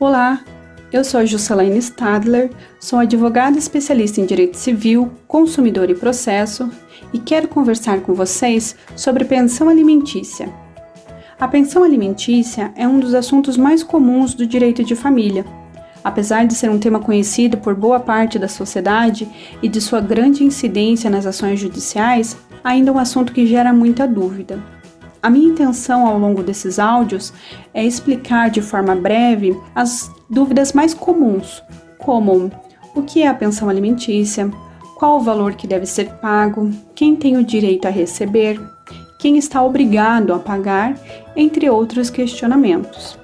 Olá, eu sou a Jusselaine Stadler, sou advogada especialista em Direito Civil, Consumidor e Processo e quero conversar com vocês sobre pensão alimentícia. A pensão alimentícia é um dos assuntos mais comuns do direito de família. Apesar de ser um tema conhecido por boa parte da sociedade e de sua grande incidência nas ações judiciais, ainda é um assunto que gera muita dúvida. A minha intenção ao longo desses áudios é explicar de forma breve as dúvidas mais comuns, como o que é a pensão alimentícia, qual o valor que deve ser pago, quem tem o direito a receber, quem está obrigado a pagar, entre outros questionamentos.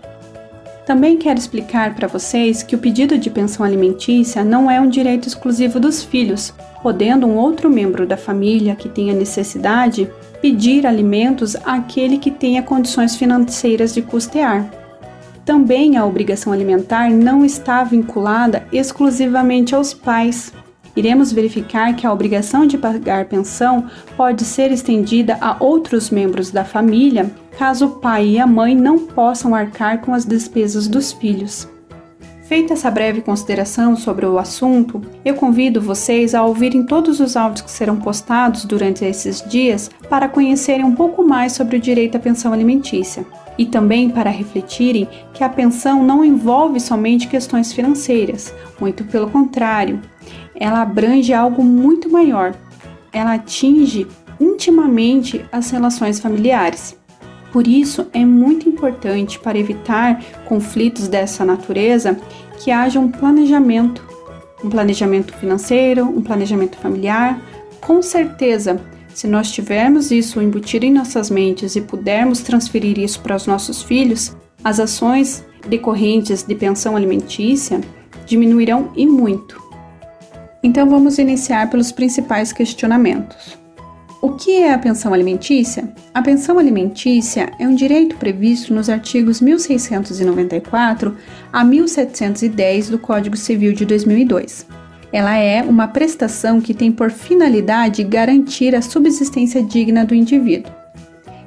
Também quero explicar para vocês que o pedido de pensão alimentícia não é um direito exclusivo dos filhos, podendo um outro membro da família que tenha necessidade pedir alimentos àquele que tenha condições financeiras de custear. Também a obrigação alimentar não está vinculada exclusivamente aos pais. Iremos verificar que a obrigação de pagar pensão pode ser estendida a outros membros da família, caso o pai e a mãe não possam arcar com as despesas dos filhos. Feita essa breve consideração sobre o assunto, eu convido vocês a ouvirem todos os áudios que serão postados durante esses dias para conhecerem um pouco mais sobre o direito à pensão alimentícia e também para refletirem que a pensão não envolve somente questões financeiras, muito pelo contrário, ela abrange algo muito maior. Ela atinge intimamente as relações familiares. Por isso, é muito importante para evitar conflitos dessa natureza que haja um planejamento, um planejamento financeiro, um planejamento familiar. Com certeza, se nós tivermos isso embutido em nossas mentes e pudermos transferir isso para os nossos filhos, as ações decorrentes de pensão alimentícia diminuirão e muito. Então vamos iniciar pelos principais questionamentos. O que é a pensão alimentícia? A pensão alimentícia é um direito previsto nos artigos 1694 a 1710 do Código Civil de 2002. Ela é uma prestação que tem por finalidade garantir a subsistência digna do indivíduo.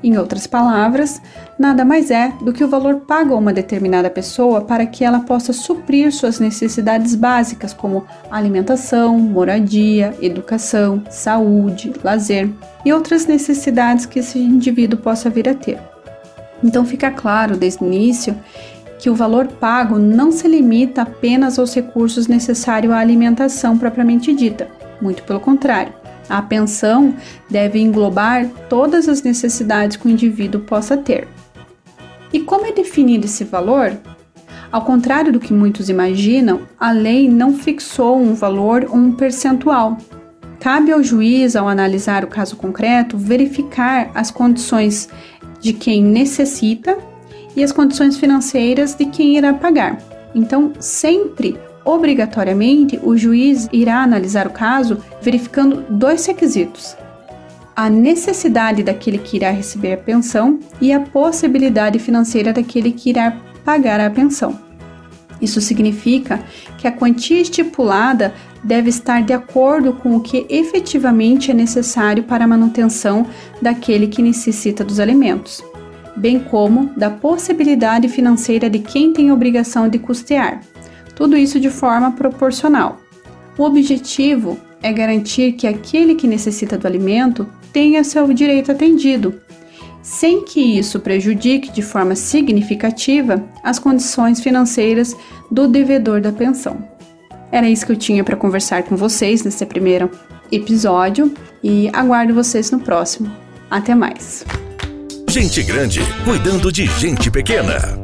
Em outras palavras, nada mais é do que o valor pago a uma determinada pessoa para que ela possa suprir suas necessidades básicas, como alimentação, moradia, educação, saúde, lazer e outras necessidades que esse indivíduo possa vir a ter. Então fica claro desde o início que o valor pago não se limita apenas aos recursos necessários à alimentação propriamente dita, muito pelo contrário a pensão deve englobar todas as necessidades que o indivíduo possa ter. E como é definido esse valor? Ao contrário do que muitos imaginam, a lei não fixou um valor ou um percentual. Cabe ao juiz, ao analisar o caso concreto, verificar as condições de quem necessita e as condições financeiras de quem irá pagar. Então, sempre obrigatoriamente o juiz irá analisar o caso verificando dois requisitos: a necessidade daquele que irá receber a pensão e a possibilidade financeira daquele que irá pagar a pensão. Isso significa que a quantia estipulada deve estar de acordo com o que efetivamente é necessário para a manutenção daquele que necessita dos alimentos, bem como da possibilidade financeira de quem tem obrigação de custear, tudo isso de forma proporcional. O objetivo é garantir que aquele que necessita do alimento tenha seu direito atendido, sem que isso prejudique de forma significativa as condições financeiras do devedor da pensão. Era isso que eu tinha para conversar com vocês nesse primeiro episódio e aguardo vocês no próximo. Até mais. Gente grande cuidando de gente pequena.